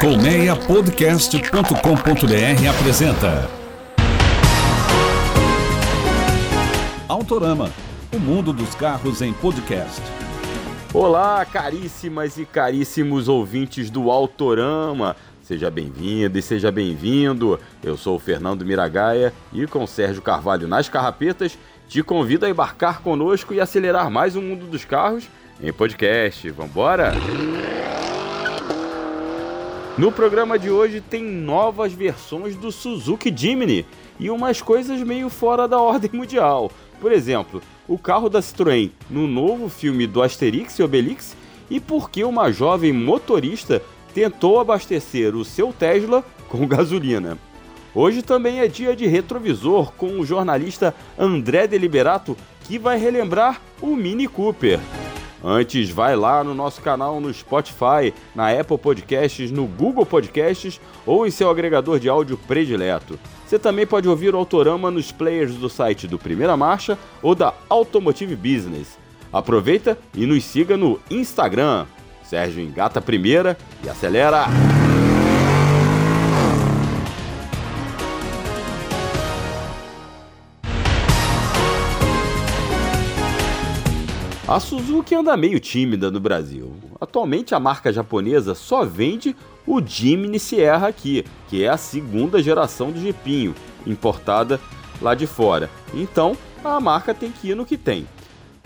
Colmeiapodcast.com.br apresenta Autorama, o mundo dos carros em podcast. Olá, caríssimas e caríssimos ouvintes do Autorama. Seja bem-vindo e seja bem-vindo. Eu sou o Fernando Miragaia e com Sérgio Carvalho nas carrapetas, te convido a embarcar conosco e acelerar mais o mundo dos carros em podcast. Vambora? No programa de hoje tem novas versões do Suzuki Jimny e umas coisas meio fora da ordem mundial. Por exemplo, o carro da Citroën no novo filme do Asterix e Obelix e por que uma jovem motorista tentou abastecer o seu Tesla com gasolina. Hoje também é dia de retrovisor com o jornalista André Deliberato que vai relembrar o Mini Cooper. Antes, vai lá no nosso canal no Spotify, na Apple Podcasts, no Google Podcasts ou em seu agregador de áudio predileto. Você também pode ouvir o Autorama nos players do site do Primeira Marcha ou da Automotive Business. Aproveita e nos siga no Instagram. Sérgio engata a primeira e acelera! A Suzuki anda meio tímida no Brasil. Atualmente a marca japonesa só vende o Jimny Sierra aqui, que é a segunda geração do Jeepinho, importada lá de fora. Então a marca tem que ir no que tem.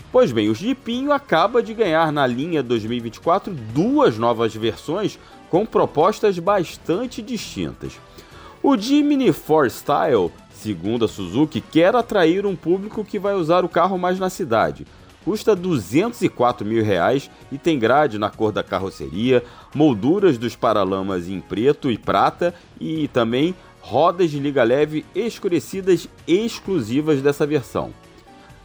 Pois bem, o Jeepinho acaba de ganhar na linha 2024 duas novas versões com propostas bastante distintas. O Jimny 4 Style, segundo a Suzuki, quer atrair um público que vai usar o carro mais na cidade custa 204 mil reais e tem grade na cor da carroceria, molduras dos paralamas em preto e prata e também rodas de liga leve escurecidas exclusivas dessa versão.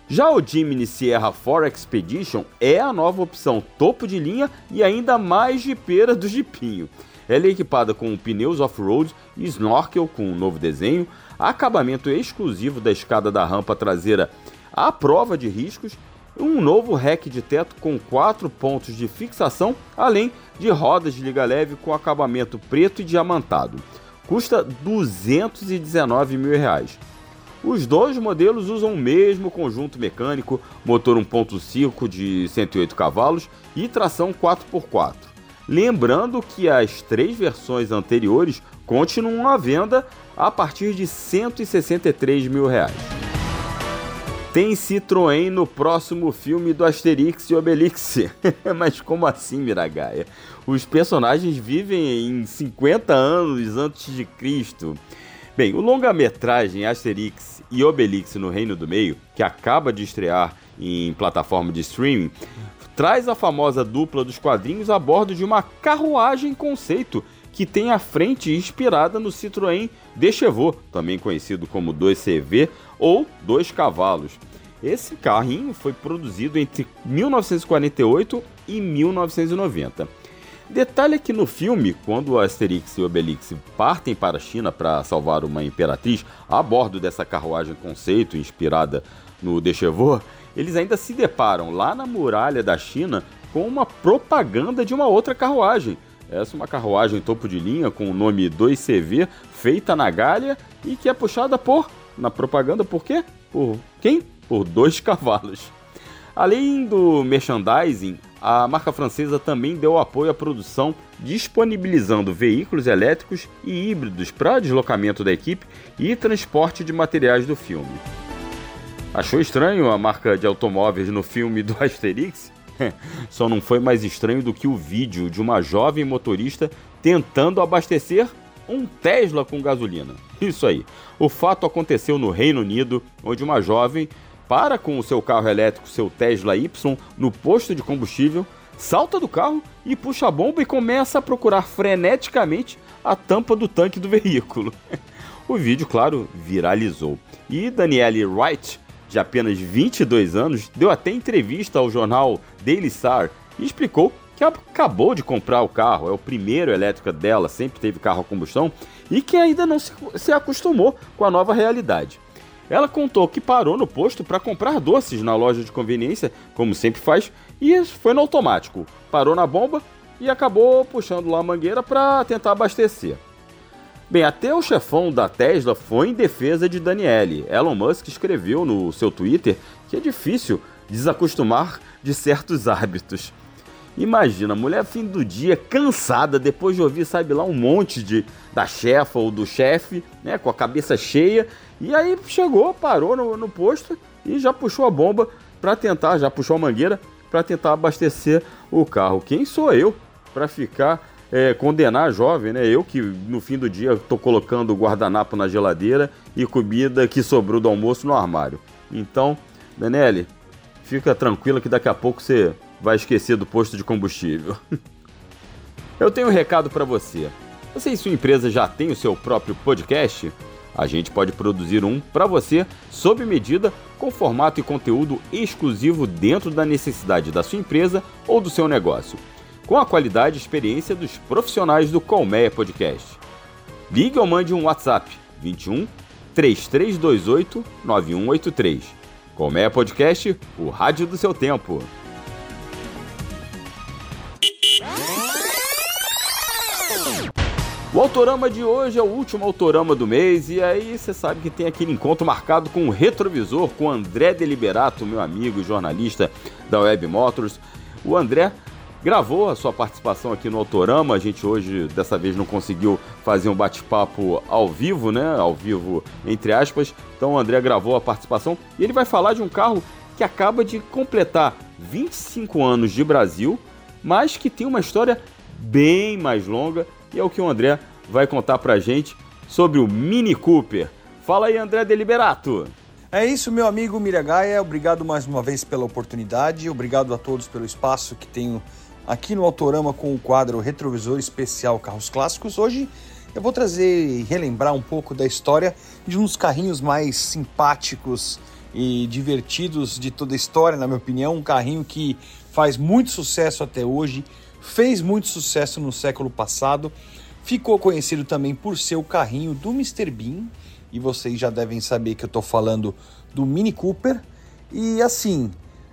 Já o Jimny Sierra 4 Expedition é a nova opção topo de linha e ainda mais jipeira do Jeepinho. Ela é equipada com pneus off-road e snorkel com um novo desenho, acabamento exclusivo da escada da rampa traseira à prova de riscos um novo rack de teto com quatro pontos de fixação, além de rodas de liga leve com acabamento preto e diamantado. Custa 219 mil reais. Os dois modelos usam o mesmo conjunto mecânico, motor 1.5 de 108 cavalos e tração 4x4. Lembrando que as três versões anteriores continuam à venda a partir de 163 mil reais. Tem Citroën no próximo filme do Asterix e Obelix. Mas como assim, Miragaia? Os personagens vivem em 50 anos antes de Cristo. Bem, o longa-metragem Asterix e Obelix no Reino do Meio, que acaba de estrear em plataforma de streaming, traz a famosa dupla dos quadrinhos a bordo de uma carruagem conceito que tem a frente inspirada no Citroën Dechevaux, também conhecido como 2CV ou 2 cavalos. Esse carrinho foi produzido entre 1948 e 1990. Detalhe é que no filme, quando Asterix e Obelix partem para a China para salvar uma imperatriz a bordo dessa carruagem conceito inspirada no Dechevaux, eles ainda se deparam lá na muralha da China com uma propaganda de uma outra carruagem, essa é uma carruagem topo de linha com o nome 2CV, feita na Gália e que é puxada por, na propaganda, por quê? Por quem? Por dois cavalos. Além do merchandising, a marca francesa também deu apoio à produção, disponibilizando veículos elétricos e híbridos para deslocamento da equipe e transporte de materiais do filme. Achou estranho a marca de automóveis no filme do Asterix? Só não foi mais estranho do que o vídeo de uma jovem motorista tentando abastecer um Tesla com gasolina. Isso aí. O fato aconteceu no Reino Unido, onde uma jovem para com o seu carro elétrico, seu Tesla Y, no posto de combustível, salta do carro e puxa a bomba e começa a procurar freneticamente a tampa do tanque do veículo. o vídeo, claro, viralizou. E Danielle Wright, de apenas 22 anos, deu até entrevista ao jornal Daily Star e explicou que acabou de comprar o carro, é o primeiro elétrico dela, sempre teve carro a combustão e que ainda não se, se acostumou com a nova realidade. Ela contou que parou no posto para comprar doces na loja de conveniência, como sempre faz, e foi no automático. Parou na bomba, e acabou puxando lá a mangueira para tentar abastecer. Bem, até o chefão da Tesla foi em defesa de Daniele. Elon Musk escreveu no seu Twitter que é difícil desacostumar de certos hábitos. Imagina, mulher fim do dia, cansada, depois de ouvir, sabe lá, um monte de da chefa ou do chefe, né, com a cabeça cheia, e aí chegou, parou no, no posto e já puxou a bomba para tentar, já puxou a mangueira para tentar abastecer o carro. Quem sou eu para ficar é, condenar a jovem, né? Eu que no fim do dia estou colocando o guardanapo na geladeira e comida que sobrou do almoço no armário. Então, Daniele, fica tranquila que daqui a pouco você vai esquecer do posto de combustível. Eu tenho um recado para você. Você e sua empresa já tem o seu próprio podcast? A gente pode produzir um para você sob medida, com formato e conteúdo exclusivo dentro da necessidade da sua empresa ou do seu negócio, com a qualidade e experiência dos profissionais do Colmeia Podcast. Ligue ou mande um WhatsApp 21 3328 9183. Colmeia Podcast, o rádio do seu tempo. O autorama de hoje é o último autorama do mês e aí você sabe que tem aquele encontro marcado com o retrovisor com o André Deliberato, meu amigo jornalista da Web Motors. O André gravou a sua participação aqui no Autorama. A gente hoje, dessa vez, não conseguiu fazer um bate-papo ao vivo, né? Ao vivo, entre aspas. Então o André gravou a participação e ele vai falar de um carro que acaba de completar 25 anos de Brasil, mas que tem uma história bem mais longa e é o que o André vai contar pra gente sobre o Mini Cooper. Fala aí, André Deliberato. É isso, meu amigo Miragaia. Obrigado mais uma vez pela oportunidade. Obrigado a todos pelo espaço que tenho aqui no Autorama com o quadro Retrovisor Especial Carros Clássicos. Hoje eu vou trazer e relembrar um pouco da história de uns carrinhos mais simpáticos e divertidos de toda a história, na minha opinião. Um carrinho que faz muito sucesso até hoje, fez muito sucesso no século passado, ficou conhecido também por ser o carrinho do Mr. Bean, e vocês já devem saber que eu estou falando do Mini Cooper. E assim,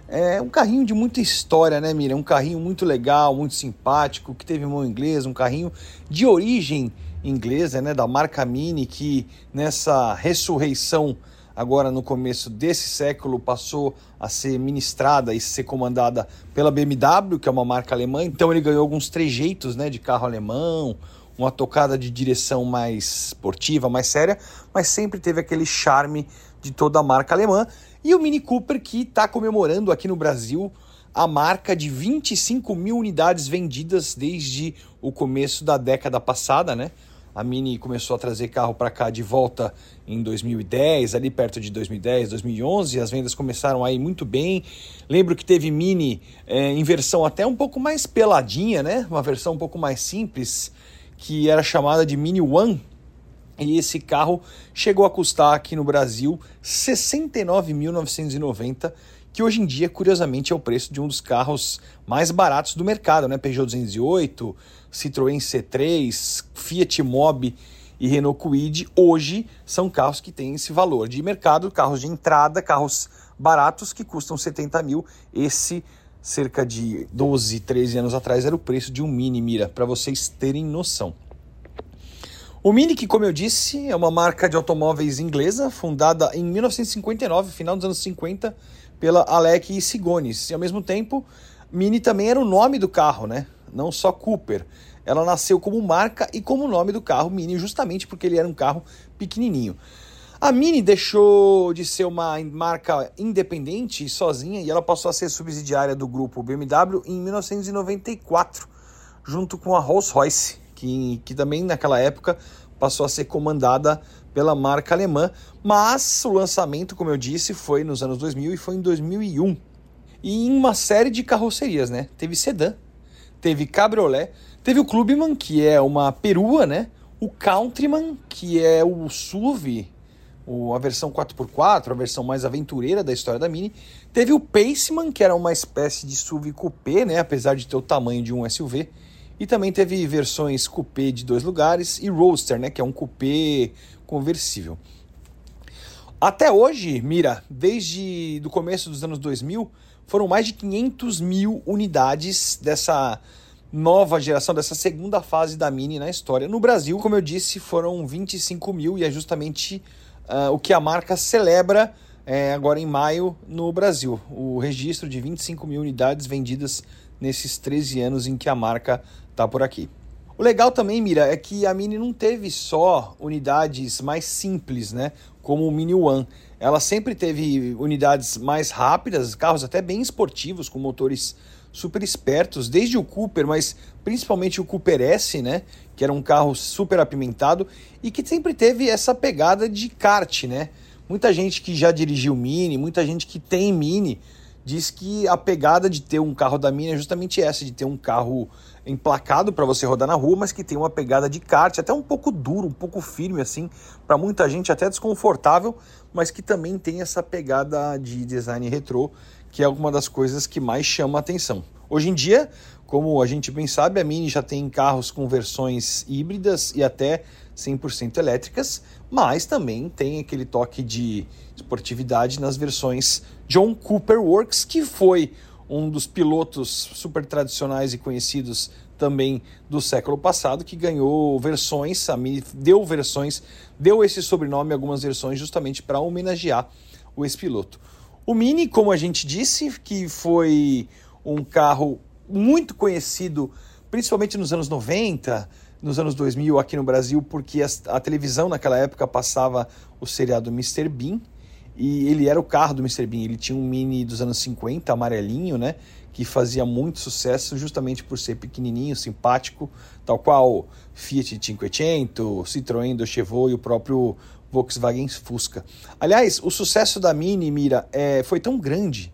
é um carrinho de muita história, né, Mira? Um carrinho muito legal, muito simpático, que teve mão inglesa, um carrinho de origem inglesa, né, da marca Mini, que nessa ressurreição agora no começo desse século passou a ser ministrada e ser comandada pela BMW, que é uma marca alemã. Então ele ganhou alguns trejeitos, né, de carro alemão, uma tocada de direção mais esportiva, mais séria, mas sempre teve aquele charme de toda a marca alemã. E o Mini Cooper que está comemorando aqui no Brasil a marca de 25 mil unidades vendidas desde o começo da década passada, né? A Mini começou a trazer carro para cá de volta em 2010, ali perto de 2010, 2011. As vendas começaram a ir muito bem. Lembro que teve Mini é, em versão até um pouco mais peladinha, né? Uma versão um pouco mais simples, que era chamada de Mini One. E esse carro chegou a custar aqui no Brasil 69.990 que hoje em dia, curiosamente, é o preço de um dos carros mais baratos do mercado, né? Peugeot 208, Citroën C3, Fiat Mobi e Renault Kwid, hoje são carros que têm esse valor de mercado, carros de entrada, carros baratos que custam 70 mil. Esse, cerca de 12, 13 anos atrás, era o preço de um Mini Mira, para vocês terem noção. O Mini, que como eu disse, é uma marca de automóveis inglesa, fundada em 1959, final dos anos 50, pela Alec Sigones. E ao mesmo tempo, Mini também era o nome do carro, né? Não só Cooper. Ela nasceu como marca e como nome do carro Mini, justamente porque ele era um carro pequenininho. A Mini deixou de ser uma marca independente e sozinha e ela passou a ser subsidiária do grupo BMW em 1994, junto com a Rolls-Royce, que, que também naquela época passou a ser comandada pela marca alemã, mas o lançamento, como eu disse, foi nos anos 2000 e foi em 2001. E em uma série de carrocerias, né? Teve sedã, teve cabriolé, teve o Clubman, que é uma perua, né? O Countryman, que é o SUV, a versão 4x4, a versão mais aventureira da história da Mini. Teve o Paceman, que era uma espécie de SUV coupé, né? Apesar de ter o tamanho de um SUV. E também teve versões coupé de dois lugares e Roadster, né? Que é um coupé conversível. Até hoje, Mira, desde o começo dos anos 2000, foram mais de 500 mil unidades dessa nova geração, dessa segunda fase da Mini na história. No Brasil, como eu disse, foram 25 mil e é justamente uh, o que a marca celebra é, agora em maio no Brasil. O registro de 25 mil unidades vendidas nesses 13 anos em que a marca está por aqui. O legal também, Mira, é que a Mini não teve só unidades mais simples, né? Como o Mini One. Ela sempre teve unidades mais rápidas, carros até bem esportivos, com motores super espertos, desde o Cooper, mas principalmente o Cooper S, né? Que era um carro super apimentado e que sempre teve essa pegada de kart, né? Muita gente que já dirigiu Mini, muita gente que tem Mini, diz que a pegada de ter um carro da Mini é justamente essa, de ter um carro emplacado para você rodar na rua, mas que tem uma pegada de kart, até um pouco duro, um pouco firme assim, para muita gente até desconfortável, mas que também tem essa pegada de design retrô, que é alguma das coisas que mais chama a atenção. Hoje em dia, como a gente bem sabe, a Mini já tem carros com versões híbridas e até 100% elétricas, mas também tem aquele toque de esportividade nas versões John Cooper Works, que foi um dos pilotos super tradicionais e conhecidos também do século passado, que ganhou versões, a Mini deu versões, deu esse sobrenome algumas versões justamente para homenagear o ex-piloto. O Mini, como a gente disse, que foi um carro muito conhecido, principalmente nos anos 90, nos anos 2000 aqui no Brasil, porque a, televisão naquela época passava o seriado Mr. Bean, e ele era o carro do Mr. Bean. Ele tinha um Mini dos anos 50, amarelinho, né? Que fazia muito sucesso justamente por ser pequenininho, simpático, tal qual Fiat 500, Citroën do Chevaux e o próprio Volkswagen Fusca. Aliás, o sucesso da Mini, Mira, é, foi tão grande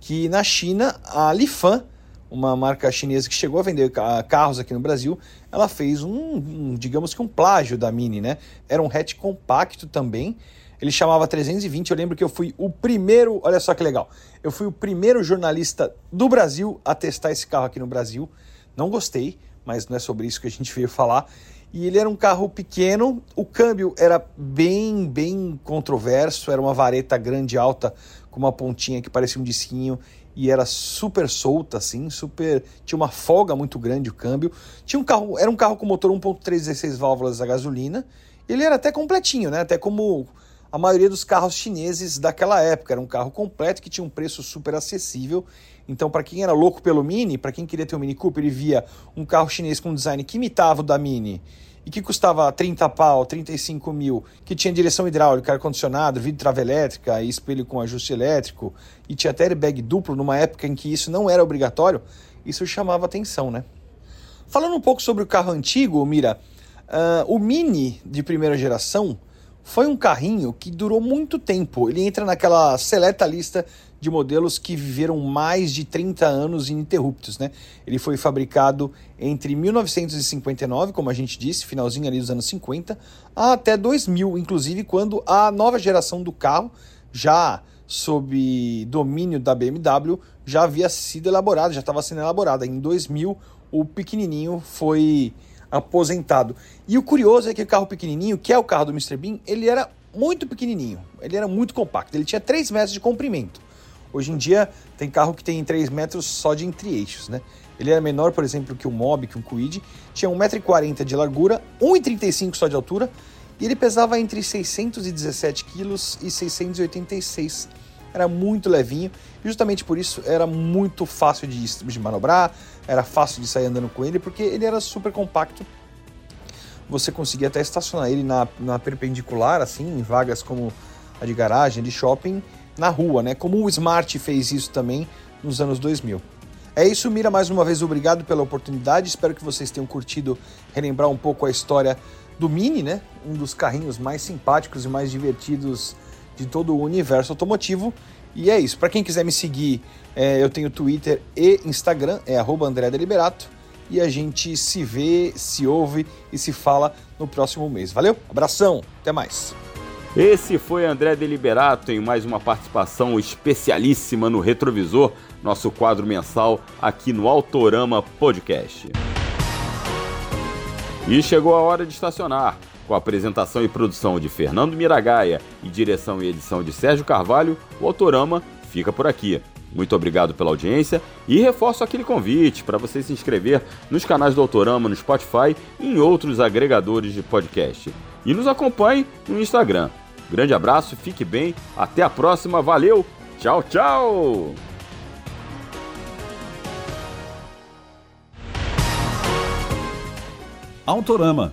que na China a Lifan uma marca chinesa que chegou a vender carros aqui no Brasil, ela fez um, um, digamos que um plágio da Mini, né? Era um hatch compacto também. Ele chamava 320. Eu lembro que eu fui o primeiro, olha só que legal. Eu fui o primeiro jornalista do Brasil a testar esse carro aqui no Brasil. Não gostei, mas não é sobre isso que a gente veio falar. E ele era um carro pequeno, o câmbio era bem, bem controverso, era uma vareta grande alta com uma pontinha que parecia um disquinho e era super solta, assim, super. Tinha uma folga muito grande o câmbio. Tinha um carro, era um carro com motor 1.3 16 válvulas a gasolina. Ele era até completinho, né? Até como a maioria dos carros chineses daquela época. Era um carro completo que tinha um preço super acessível. Então, para quem era louco pelo Mini, para quem queria ter um Mini Cooper e via um carro chinês com um design que imitava o da Mini e que custava 30 pau, 35 mil, que tinha direção hidráulica, ar-condicionado, vidro trava elétrica espelho com ajuste elétrico, e tinha até airbag duplo numa época em que isso não era obrigatório, isso chamava atenção, né? Falando um pouco sobre o carro antigo, Mira, uh, o Mini de primeira geração foi um carrinho que durou muito tempo. Ele entra naquela seleta lista de modelos que viveram mais de 30 anos ininterruptos. Né? Ele foi fabricado entre 1959, como a gente disse, finalzinho ali dos anos 50, até 2000, inclusive quando a nova geração do carro, já sob domínio da BMW, já havia sido elaborada, já estava sendo elaborada. Em 2000, o pequenininho foi aposentado. E o curioso é que o carro pequenininho, que é o carro do Mr. Bean, ele era muito pequenininho, ele era muito compacto, ele tinha 3 metros de comprimento. Hoje em dia tem carro que tem 3 metros só de entre-eixos, né? Ele era menor, por exemplo, que o Mob, que o Kwid, tinha 1,40m de largura, 1,35m só de altura, e ele pesava entre 617 kg e 686 era muito levinho, justamente por isso era muito fácil de, de manobrar, era fácil de sair andando com ele, porque ele era super compacto. Você conseguia até estacionar ele na, na perpendicular, assim, em vagas como a de garagem, de shopping, na rua, né? Como o Smart fez isso também nos anos 2000. É isso, Mira, mais uma vez obrigado pela oportunidade. Espero que vocês tenham curtido relembrar um pouco a história do Mini, né? Um dos carrinhos mais simpáticos e mais divertidos de todo o universo automotivo. E é isso. Para quem quiser me seguir, é, eu tenho Twitter e Instagram, é André Deliberato. E a gente se vê, se ouve e se fala no próximo mês. Valeu? Abração, até mais. Esse foi André Deliberato em mais uma participação especialíssima no Retrovisor, nosso quadro mensal aqui no Autorama Podcast. E chegou a hora de estacionar. Com apresentação e produção de Fernando Miragaia e direção e edição de Sérgio Carvalho, o Autorama fica por aqui. Muito obrigado pela audiência e reforço aquele convite para você se inscrever nos canais do Autorama no Spotify e em outros agregadores de podcast. E nos acompanhe no Instagram. Grande abraço, fique bem, até a próxima, valeu, tchau, tchau! Autorama,